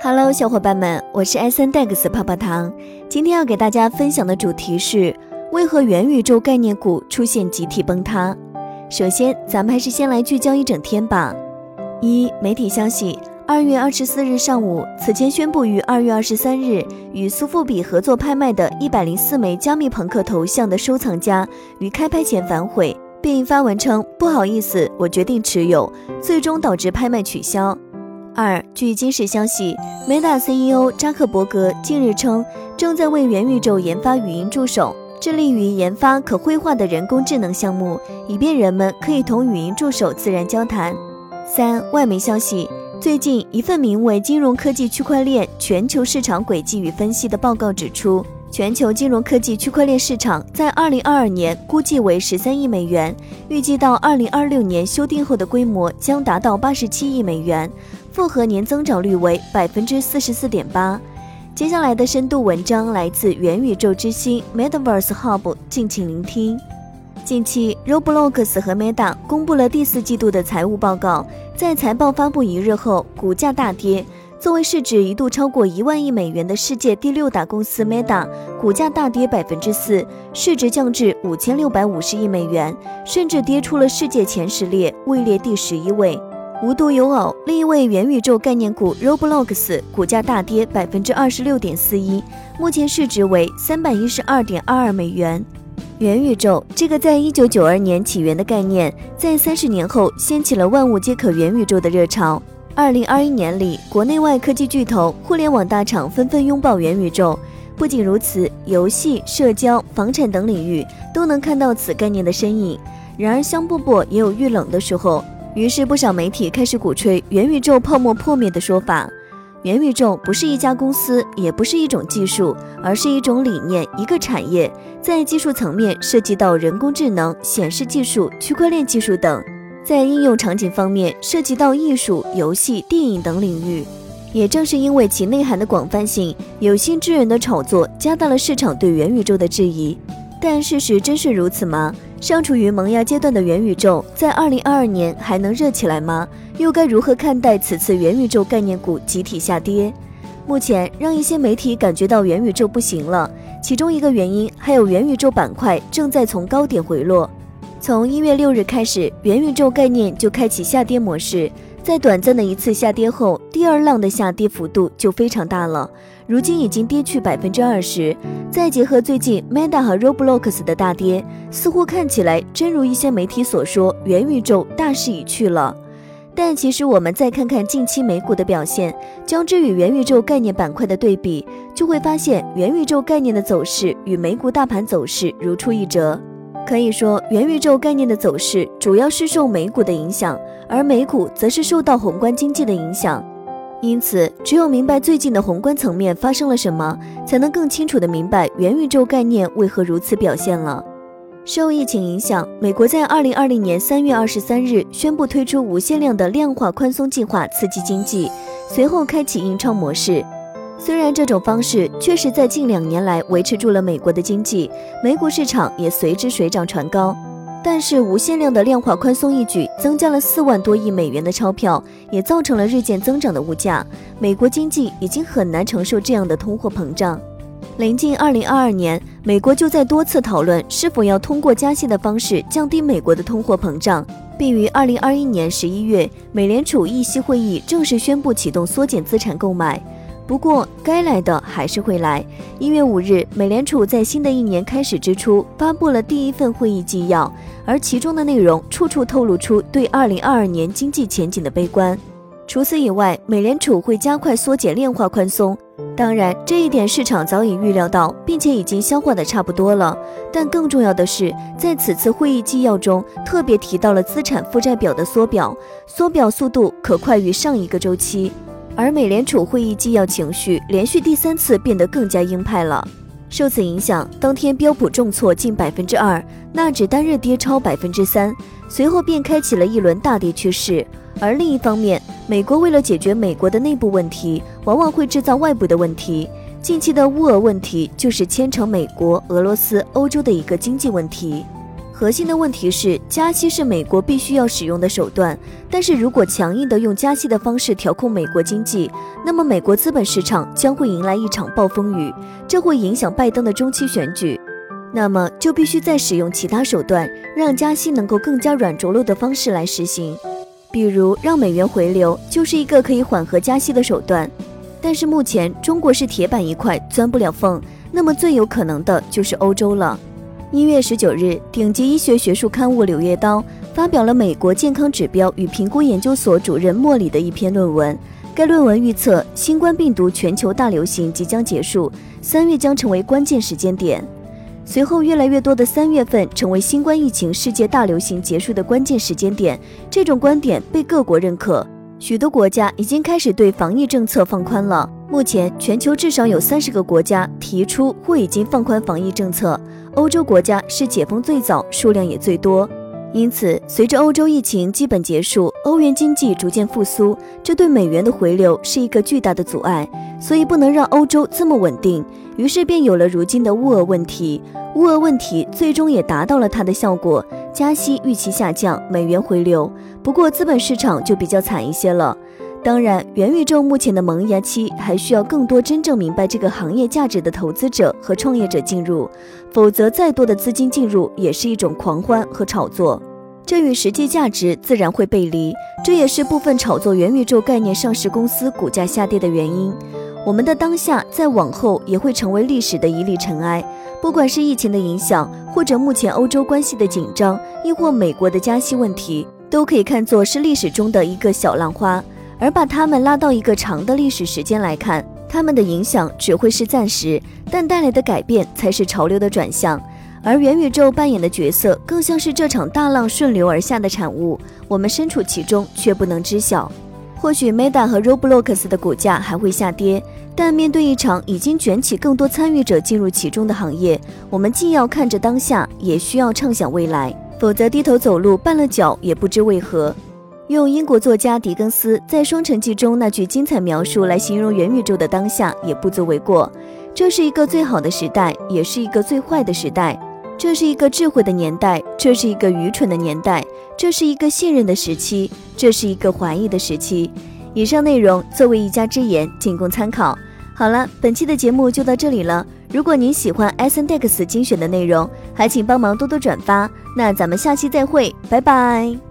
Hello，小伙伴们，我是 S N Dex 泡泡糖。今天要给大家分享的主题是为何元宇宙概念股出现集体崩塌。首先，咱们还是先来聚焦一整天吧。一、媒体消息：二月二十四日上午，此前宣布于二月二十三日与苏富比合作拍卖的一百零四枚加密朋克头像的收藏家于开拍前反悔，并发文称不好意思，我决定持有，最终导致拍卖取消。二，据今日消息，Meta CEO 扎克伯格近日称，正在为元宇宙研发语音助手，致力于研发可绘画的人工智能项目，以便人们可以同语音助手自然交谈。三，外媒消息，最近一份名为《金融科技区块链全球市场轨迹与分析》的报告指出，全球金融科技区块链市场在2022年估计为13亿美元，预计到2026年修订后的规模将达到87亿美元。复合年增长率为百分之四十四点八。接下来的深度文章来自元宇宙之星 Metaverse Hub，敬请聆听。近期，Roblox 和 Meta 公布了第四季度的财务报告，在财报发布一日后，股价大跌。作为市值一度超过一万亿美元的世界第六大公司 Meta，股价大跌百分之四，市值降至五千六百五十亿美元，甚至跌出了世界前十列，位列第十一位。无独有偶，另一位元宇宙概念股 Roblox 股价大跌百分之二十六点四一，目前市值为三百一十二点二二美元。元宇宙这个在一九九二年起源的概念，在三十年后掀起了万物皆可元宇宙的热潮。二零二一年里，国内外科技巨头、互联网大厂纷纷拥抱元宇宙。不仅如此，游戏、社交、房产等领域都能看到此概念的身影。然而，香饽饽也有遇冷的时候。于是，不少媒体开始鼓吹元宇宙泡沫破灭的说法。元宇宙不是一家公司，也不是一种技术，而是一种理念，一个产业。在技术层面，涉及到人工智能、显示技术、区块链技术等；在应用场景方面，涉及到艺术、游戏、电影等领域。也正是因为其内涵的广泛性，有心之人的炒作，加大了市场对元宇宙的质疑。但事实真是如此吗？尚处于萌芽阶段的元宇宙，在二零二二年还能热起来吗？又该如何看待此次元宇宙概念股集体下跌？目前让一些媒体感觉到元宇宙不行了，其中一个原因还有元宇宙板块正在从高点回落。从一月六日开始，元宇宙概念就开启下跌模式。在短暂的一次下跌后，第二浪的下跌幅度就非常大了，如今已经跌去百分之二十。再结合最近 Meta 和 Roblox 的大跌，似乎看起来真如一些媒体所说，元宇宙大势已去了。但其实我们再看看近期美股的表现，将之与元宇宙概念板块的对比，就会发现元宇宙概念的走势与美股大盘走势如出一辙。可以说，元宇宙概念的走势主要是受美股的影响，而美股则是受到宏观经济的影响。因此，只有明白最近的宏观层面发生了什么，才能更清楚地明白元宇宙概念为何如此表现了。受疫情影响，美国在二零二零年三月二十三日宣布推出无限量的量化宽松计划，刺激经济，随后开启印钞模式。虽然这种方式确实在近两年来维持住了美国的经济，美股市场也随之水涨船高，但是无限量的量化宽松一举，增加了四万多亿美元的钞票，也造成了日渐增长的物价。美国经济已经很难承受这样的通货膨胀。临近二零二二年，美国就在多次讨论是否要通过加息的方式降低美国的通货膨胀，并于二零二一年十一月，美联储议息会议正式宣布启动缩减资产购买。不过，该来的还是会来。一月五日，美联储在新的一年开始之初发布了第一份会议纪要，而其中的内容处处透露出对二零二二年经济前景的悲观。除此以外，美联储会加快缩减量化宽松。当然，这一点市场早已预料到，并且已经消化的差不多了。但更重要的是，在此次会议纪要中特别提到了资产负债表的缩表，缩表速度可快于上一个周期。而美联储会议纪要情绪连续第三次变得更加鹰派了。受此影响，当天标普重挫近百分之二，纳指单日跌超百分之三，随后便开启了一轮大跌趋势。而另一方面，美国为了解决美国的内部问题，往往会制造外部的问题。近期的乌俄问题就是牵扯美国、俄罗斯、欧洲的一个经济问题。核心的问题是，加息是美国必须要使用的手段，但是如果强硬的用加息的方式调控美国经济，那么美国资本市场将会迎来一场暴风雨，这会影响拜登的中期选举。那么就必须再使用其他手段，让加息能够更加软着陆的方式来实行，比如让美元回流，就是一个可以缓和加息的手段。但是目前中国是铁板一块，钻不了缝，那么最有可能的就是欧洲了。一月十九日，顶级医学学术刊物《柳叶刀》发表了美国健康指标与评估研究所主任莫里的一篇论文。该论文预测，新冠病毒全球大流行即将结束，三月将成为关键时间点。随后，越来越多的三月份成为新冠疫情世界大流行结束的关键时间点。这种观点被各国认可，许多国家已经开始对防疫政策放宽了。目前，全球至少有三十个国家提出或已经放宽防疫政策。欧洲国家是解封最早、数量也最多，因此随着欧洲疫情基本结束，欧元经济逐渐复苏，这对美元的回流是一个巨大的阻碍，所以不能让欧洲这么稳定。于是便有了如今的乌俄问题。乌俄问题最终也达到了它的效果，加息预期下降，美元回流。不过资本市场就比较惨一些了。当然，元宇宙目前的萌芽期还需要更多真正明白这个行业价值的投资者和创业者进入，否则再多的资金进入也是一种狂欢和炒作，这与实际价值自然会背离。这也是部分炒作元宇宙概念上市公司股价下跌的原因。我们的当下在往后也会成为历史的一粒尘埃，不管是疫情的影响，或者目前欧洲关系的紧张，亦或美国的加息问题，都可以看作是历史中的一个小浪花。而把他们拉到一个长的历史时间来看，他们的影响只会是暂时，但带来的改变才是潮流的转向。而元宇宙扮演的角色，更像是这场大浪顺流而下的产物，我们身处其中却不能知晓。或许 Meta 和 Roblox 的股价还会下跌，但面对一场已经卷起更多参与者进入其中的行业，我们既要看着当下，也需要畅想未来，否则低头走路绊了脚也不知为何。用英国作家狄更斯在《双城记》中那句精彩描述来形容元宇宙的当下，也不足为过。这是一个最好的时代，也是一个最坏的时代；这是一个智慧的年代，这是一个愚蠢的年代；这是一个信任的时期，这是一个怀疑的时期。以上内容作为一家之言，仅供参考。好了，本期的节目就到这里了。如果您喜欢 S N D E X 精选的内容，还请帮忙多多转发。那咱们下期再会，拜拜。